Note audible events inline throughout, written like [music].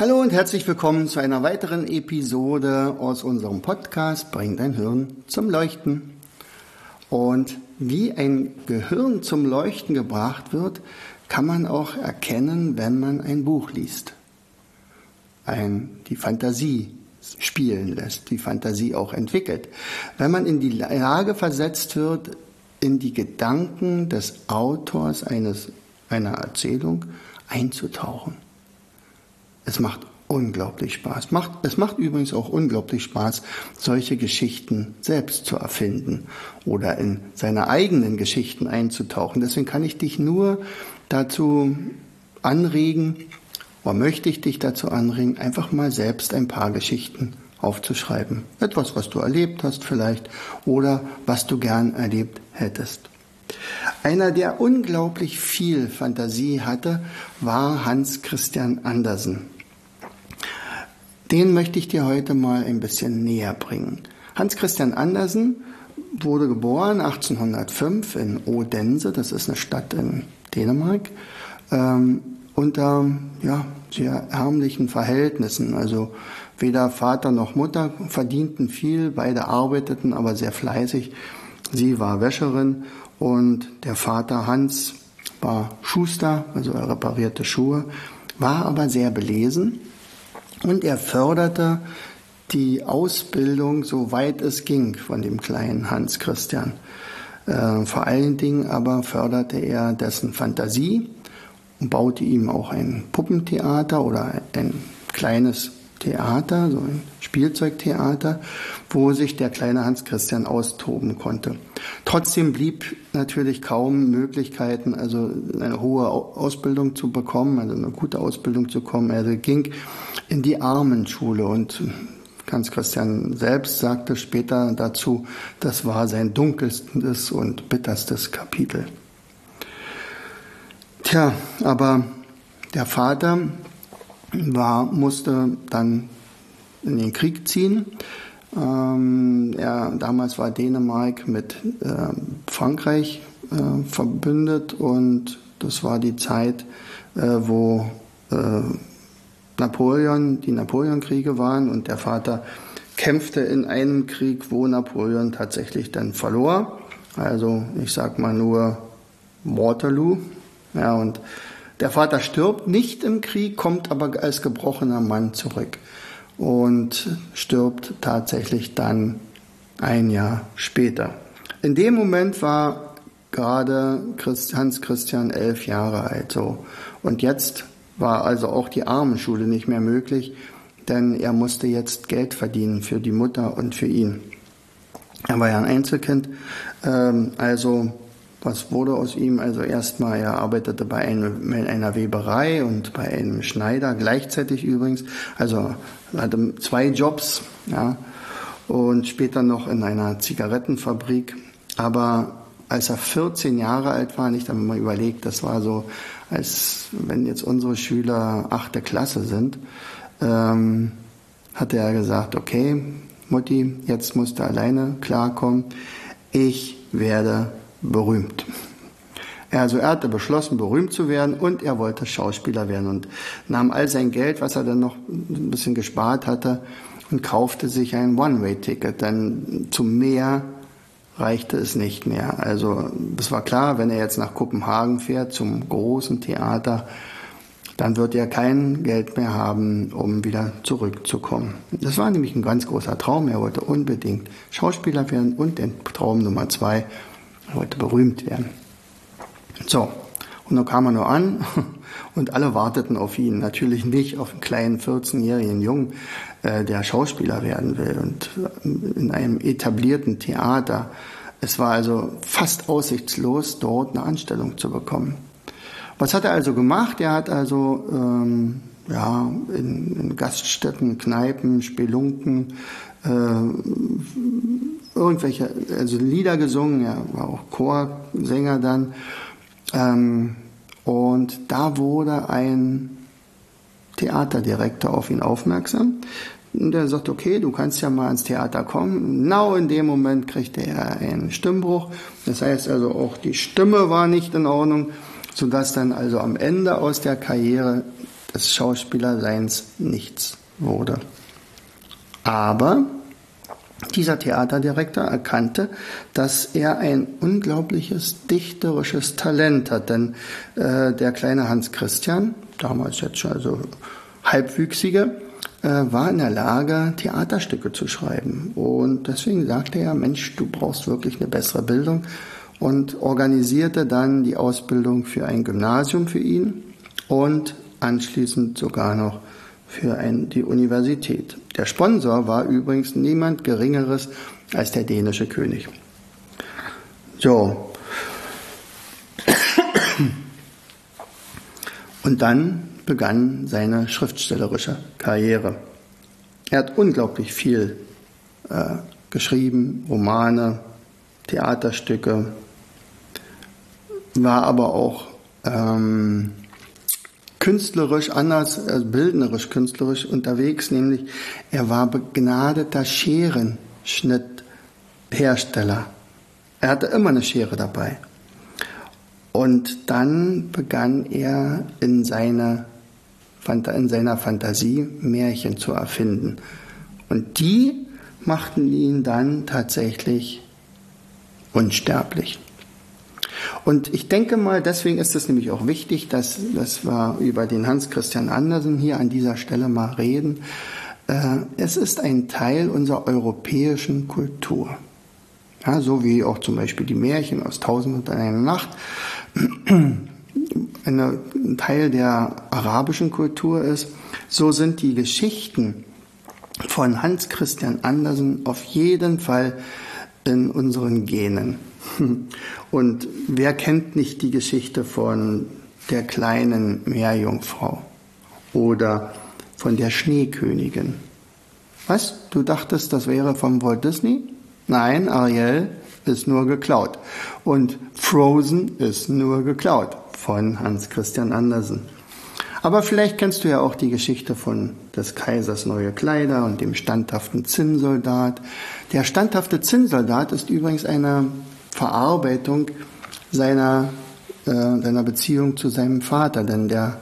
Hallo und herzlich willkommen zu einer weiteren Episode aus unserem Podcast Bring dein Hirn zum Leuchten. Und wie ein Gehirn zum Leuchten gebracht wird, kann man auch erkennen, wenn man ein Buch liest. Ein, die Fantasie spielen lässt, die Fantasie auch entwickelt. Wenn man in die Lage versetzt wird, in die Gedanken des Autors eines, einer Erzählung einzutauchen. Es macht unglaublich Spaß. Macht, es macht übrigens auch unglaublich Spaß, solche Geschichten selbst zu erfinden oder in seine eigenen Geschichten einzutauchen. Deswegen kann ich dich nur dazu anregen, oder möchte ich dich dazu anregen, einfach mal selbst ein paar Geschichten aufzuschreiben. Etwas, was du erlebt hast vielleicht oder was du gern erlebt hättest. Einer, der unglaublich viel Fantasie hatte, war Hans Christian Andersen. Den möchte ich dir heute mal ein bisschen näher bringen. Hans Christian Andersen wurde geboren 1805 in Odense, das ist eine Stadt in Dänemark, ähm, unter ja, sehr ärmlichen Verhältnissen. Also weder Vater noch Mutter verdienten viel, beide arbeiteten aber sehr fleißig. Sie war Wäscherin und der Vater Hans war Schuster, also er reparierte Schuhe, war aber sehr belesen und er förderte die Ausbildung, soweit es ging, von dem kleinen Hans Christian. Äh, vor allen Dingen aber förderte er dessen Fantasie und baute ihm auch ein Puppentheater oder ein kleines Theater, so ein Spielzeugtheater, wo sich der kleine Hans Christian austoben konnte. Trotzdem blieb natürlich kaum Möglichkeiten, also eine hohe Ausbildung zu bekommen, also eine gute Ausbildung zu bekommen. Er ging in die Armenschule und Hans Christian selbst sagte später dazu, das war sein dunkelstes und bitterstes Kapitel. Tja, aber der Vater war, musste dann in den Krieg ziehen. Ähm, er, damals war Dänemark mit äh, Frankreich äh, verbündet und das war die Zeit, äh, wo äh, Napoleon, die Napoleonkriege waren und der Vater kämpfte in einem Krieg, wo Napoleon tatsächlich dann verlor. Also ich sag mal nur Waterloo. Ja, und der Vater stirbt nicht im Krieg, kommt aber als gebrochener Mann zurück und stirbt tatsächlich dann ein Jahr später. In dem Moment war gerade Hans Christian elf Jahre alt so. Und jetzt war also auch die Armenschule nicht mehr möglich, denn er musste jetzt Geld verdienen für die Mutter und für ihn. Er war ja ein Einzelkind, ähm, also was wurde aus ihm? Also erstmal, er arbeitete bei einem, einer Weberei und bei einem Schneider gleichzeitig übrigens. Also er hatte zwei Jobs, ja, und später noch in einer Zigarettenfabrik. Aber als er 14 Jahre alt war, nicht, wenn man überlegt, das war so, als wenn jetzt unsere Schüler achte Klasse sind, ähm, hatte er gesagt, okay, Mutti, jetzt musst du alleine klarkommen. Ich werde berühmt. Also er hatte beschlossen, berühmt zu werden und er wollte Schauspieler werden und nahm all sein Geld, was er dann noch ein bisschen gespart hatte, und kaufte sich ein One-Way-Ticket. Denn zum Meer reichte es nicht mehr. Also es war klar, wenn er jetzt nach Kopenhagen fährt, zum großen Theater, dann wird er kein Geld mehr haben, um wieder zurückzukommen. Das war nämlich ein ganz großer Traum. Er wollte unbedingt Schauspieler werden und den Traum Nummer zwei, heute berühmt werden. So, und dann kam er nur an [laughs] und alle warteten auf ihn. Natürlich nicht auf einen kleinen 14-jährigen Jungen, äh, der Schauspieler werden will und äh, in einem etablierten Theater. Es war also fast aussichtslos, dort eine Anstellung zu bekommen. Was hat er also gemacht? Er hat also ähm, ja, in, in Gaststätten, Kneipen, Spelunken, äh, irgendwelche, also Lieder gesungen, er war auch Chorsänger dann. Ähm, und da wurde ein Theaterdirektor auf ihn aufmerksam. Und er sagt, okay, du kannst ja mal ans Theater kommen. Genau in dem Moment kriegte er einen Stimmbruch. Das heißt also auch die Stimme war nicht in Ordnung, sodass dann also am Ende aus der Karriere des Schauspielerseins nichts wurde. Aber dieser Theaterdirektor erkannte, dass er ein unglaubliches dichterisches Talent hat, denn äh, der kleine Hans Christian, damals jetzt schon also halbwüchsige, äh, war in der Lage, Theaterstücke zu schreiben. Und deswegen sagte er, Mensch, du brauchst wirklich eine bessere Bildung und organisierte dann die Ausbildung für ein Gymnasium für ihn und anschließend sogar noch für ein, die Universität. Der Sponsor war übrigens niemand Geringeres als der dänische König. So. Und dann begann seine schriftstellerische Karriere. Er hat unglaublich viel äh, geschrieben, Romane, Theaterstücke, war aber auch ähm, künstlerisch anders, also bildnerisch künstlerisch unterwegs, nämlich er war begnadeter Scherenschnitthersteller. Er hatte immer eine Schere dabei. Und dann begann er in, seine, in seiner Fantasie Märchen zu erfinden. Und die machten ihn dann tatsächlich unsterblich. Und ich denke mal, deswegen ist es nämlich auch wichtig, dass, dass wir über den Hans Christian Andersen hier an dieser Stelle mal reden. Äh, es ist ein Teil unserer europäischen Kultur. Ja, so wie auch zum Beispiel die Märchen aus Tausend und [clears throat] eine Nacht ein Teil der arabischen Kultur ist, so sind die Geschichten von Hans Christian Andersen auf jeden Fall in unseren Genen. [laughs] Und wer kennt nicht die Geschichte von der kleinen Meerjungfrau oder von der Schneekönigin? Was? Du dachtest, das wäre von Walt Disney? Nein, Ariel ist nur geklaut. Und Frozen ist nur geklaut von Hans Christian Andersen. Aber vielleicht kennst du ja auch die Geschichte von des Kaisers neue Kleider und dem standhaften Zinnsoldat. Der standhafte Zinnsoldat ist übrigens eine Verarbeitung seiner, äh, seiner Beziehung zu seinem Vater, denn der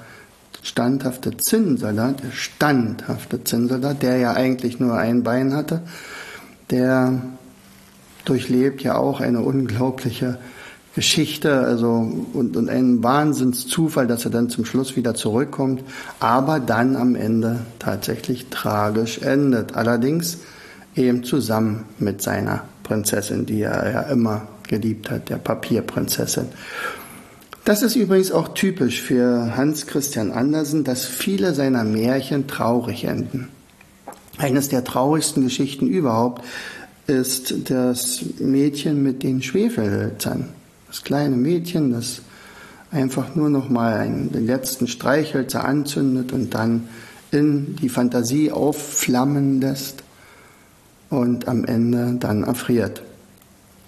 standhafte Zinnsoldat, der standhafte Zinnsoldat, der ja eigentlich nur ein Bein hatte, der durchlebt ja auch eine unglaubliche Geschichte, also und, und einen Wahnsinnszufall, dass er dann zum Schluss wieder zurückkommt, aber dann am Ende tatsächlich tragisch endet. Allerdings eben zusammen mit seiner Prinzessin, die er ja immer geliebt hat, der Papierprinzessin. Das ist übrigens auch typisch für Hans Christian Andersen, dass viele seiner Märchen traurig enden. Eines der traurigsten Geschichten überhaupt ist das Mädchen mit den Schwefelhölzern. Das kleine Mädchen, das einfach nur noch mal einen, den letzten Streichhölzer anzündet und dann in die Fantasie aufflammen lässt und am Ende dann erfriert.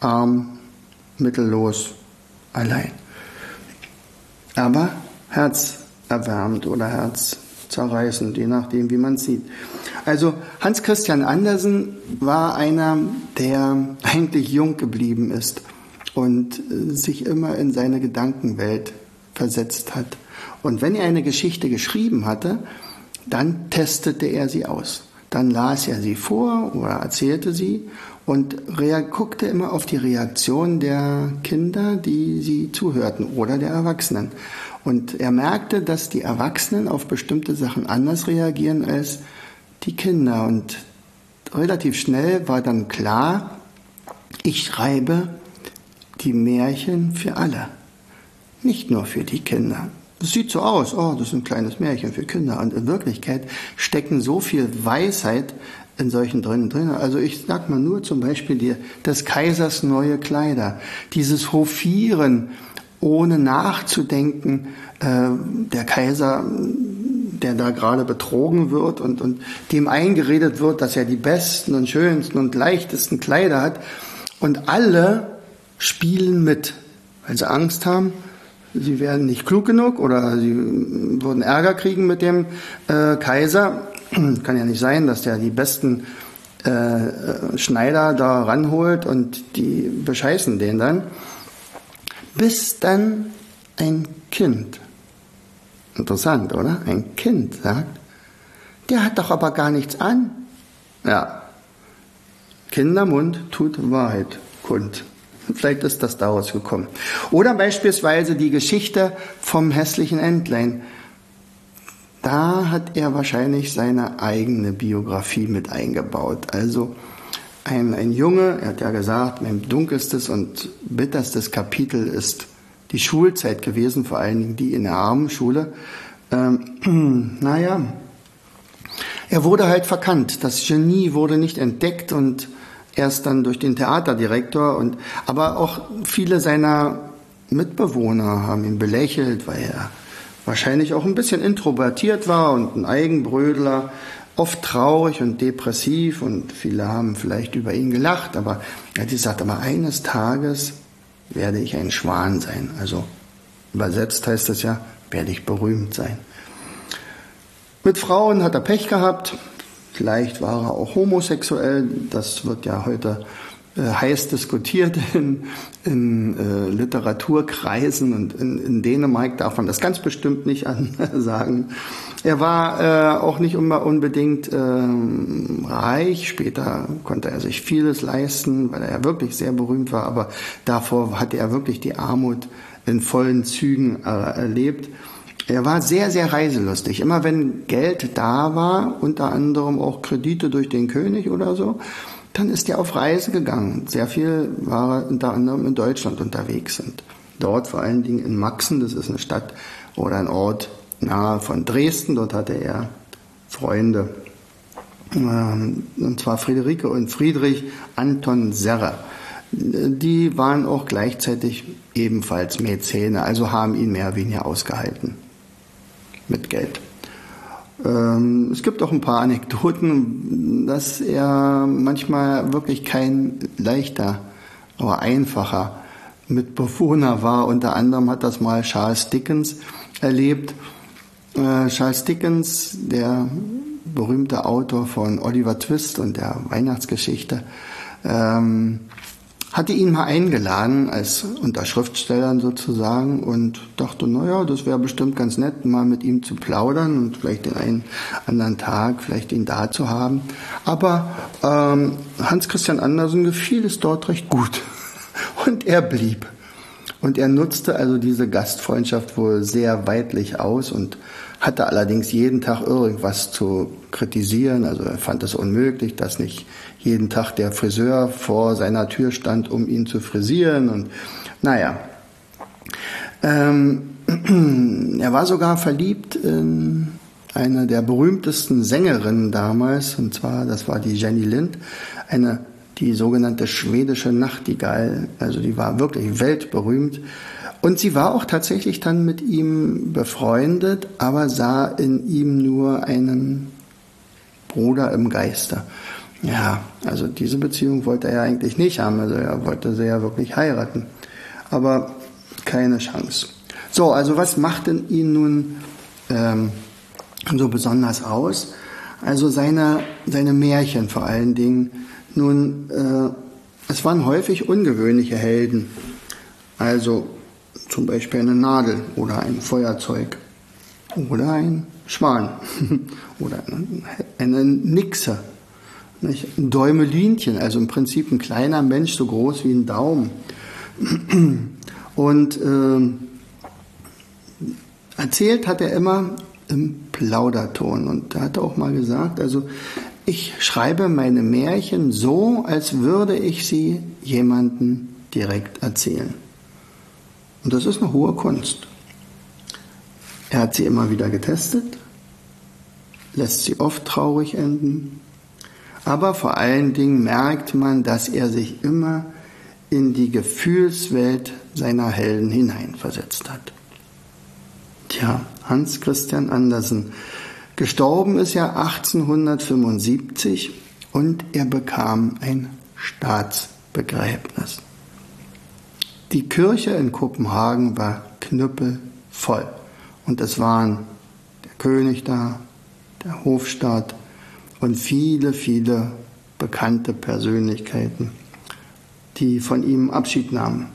Arm, mittellos, allein. Aber herzerwärmend oder herzzerreißend, je nachdem, wie man sieht. Also Hans Christian Andersen war einer, der [laughs] eigentlich jung geblieben ist und sich immer in seine Gedankenwelt versetzt hat. Und wenn er eine Geschichte geschrieben hatte, dann testete er sie aus. Dann las er sie vor oder erzählte sie und guckte immer auf die Reaktion der Kinder, die sie zuhörten oder der Erwachsenen. Und er merkte, dass die Erwachsenen auf bestimmte Sachen anders reagieren als die Kinder. Und relativ schnell war dann klar, ich schreibe die Märchen für alle, nicht nur für die Kinder. Das sieht so aus, oh, das ist ein kleines Märchen für Kinder. Und in Wirklichkeit stecken so viel Weisheit in solchen drin, drin. Also ich sag mal nur zum Beispiel die, des Kaisers neue Kleider. Dieses Hofieren, ohne nachzudenken. Äh, der Kaiser der da gerade betrogen wird und, und dem eingeredet wird, dass er die besten und schönsten und leichtesten Kleider hat. Und alle spielen mit, weil sie Angst haben, sie werden nicht klug genug oder sie würden Ärger kriegen mit dem äh, Kaiser. [clears throat] Kann ja nicht sein, dass der die besten äh, Schneider da ranholt und die bescheißen den dann. Bis dann ein Kind, interessant, oder? Ein Kind sagt, der hat doch aber gar nichts an. Ja, Kindermund tut Wahrheit kund. Vielleicht ist das daraus gekommen. Oder beispielsweise die Geschichte vom hässlichen Entlein. Da hat er wahrscheinlich seine eigene Biografie mit eingebaut. Also ein, ein Junge, er hat ja gesagt, mein dunkelstes und bitterstes Kapitel ist die Schulzeit gewesen, vor allen Dingen die in der armen Schule. Ähm, [clears throat] naja, er wurde halt verkannt. Das Genie wurde nicht entdeckt und erst dann durch den Theaterdirektor und aber auch viele seiner Mitbewohner haben ihn belächelt, weil er wahrscheinlich auch ein bisschen introvertiert war und ein Eigenbrödler, oft traurig und depressiv und viele haben vielleicht über ihn gelacht, aber er hat gesagt, aber eines Tages werde ich ein Schwan sein. Also übersetzt heißt es ja, werde ich berühmt sein. Mit Frauen hat er Pech gehabt, vielleicht war er auch homosexuell, das wird ja heute äh, heiß diskutiert [laughs] in, in äh, Literaturkreisen und in, in, Dänemark darf man das ganz bestimmt nicht [laughs] sagen. Er war äh, auch nicht immer unbedingt ähm, reich, später konnte er sich vieles leisten, weil er ja wirklich sehr berühmt war, aber davor hatte er wirklich die Armut in vollen Zügen äh, erlebt. Er war sehr, sehr reiselustig. Immer wenn Geld da war, unter anderem auch Kredite durch den König oder so, dann ist er auf Reise gegangen. Sehr viel war er unter anderem in Deutschland unterwegs und dort vor allen Dingen in Maxen, das ist eine Stadt oder ein Ort nahe von Dresden, dort hatte er Freunde. Ähm, und zwar Friederike und Friedrich Anton Serre. Die waren auch gleichzeitig ebenfalls Mäzene, also haben ihn mehr oder weniger ausgehalten mit Geld. Ähm, es gibt auch ein paar Anekdoten, dass er manchmal wirklich kein leichter, aber einfacher Mitbewohner war. Unter anderem hat das mal Charles Dickens erlebt. Äh, Charles Dickens, der berühmte Autor von Oliver Twist und der Weihnachtsgeschichte, ähm, hatte ihn mal eingeladen als unter Schriftstellern sozusagen und dachte, naja, das wäre bestimmt ganz nett, mal mit ihm zu plaudern und vielleicht den einen anderen Tag vielleicht ihn da zu haben. Aber ähm, Hans Christian Andersen gefiel es dort recht gut [laughs] und er blieb. Und er nutzte also diese Gastfreundschaft wohl sehr weitlich aus und hatte allerdings jeden Tag irgendwas zu kritisieren. Also er fand es unmöglich, dass nicht jeden Tag der Friseur vor seiner Tür stand, um ihn zu frisieren. Und naja, ähm, [clears throat] er war sogar verliebt in eine der berühmtesten Sängerinnen damals, und zwar, das war die Jenny Lind, eine, die sogenannte schwedische Nachtigall, also die war wirklich weltberühmt. Und sie war auch tatsächlich dann mit ihm befreundet, aber sah in ihm nur einen Bruder im Geiste. Ja, also diese Beziehung wollte er ja eigentlich nicht haben. Also er wollte sie ja wirklich heiraten. Aber keine Chance. So, also was macht denn ihn nun ähm, so besonders aus? Also seine, seine Märchen vor allen Dingen. Nun, äh, es waren häufig ungewöhnliche Helden. Also zum Beispiel eine Nadel oder ein Feuerzeug oder ein Schwan [laughs] oder eine Nixe nicht? Ein Däumelinchen, also im Prinzip ein kleiner Mensch, so groß wie ein Daumen. Und äh, erzählt hat er immer im Plauderton. Und da hat er auch mal gesagt, also ich schreibe meine Märchen so, als würde ich sie jemandem direkt erzählen. Und das ist eine hohe Kunst. Er hat sie immer wieder getestet, lässt sie oft traurig enden, aber vor allen Dingen merkt man, dass er sich immer in die Gefühlswelt seiner Helden hineinversetzt hat. Tja, Hans Christian Andersen Gestorben ist er 1875 und er bekam ein Staatsbegräbnis. Die Kirche in Kopenhagen war knüppelvoll und es waren der König da, der Hofstaat und viele, viele bekannte Persönlichkeiten, die von ihm Abschied nahmen.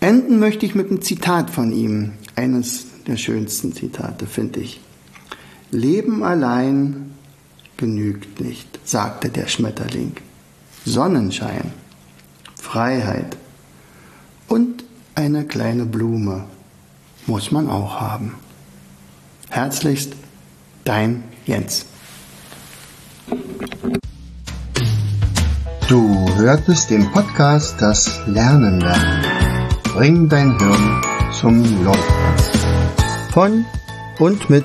Enden möchte ich mit einem Zitat von ihm, eines der schönsten Zitate, finde ich. Leben allein genügt nicht, sagte der Schmetterling. Sonnenschein, Freiheit und eine kleine Blume muss man auch haben. Herzlichst, dein Jens. Du hörtest den Podcast Das Lernen lernen. Bring dein Hirn zum Laufen. Von und mit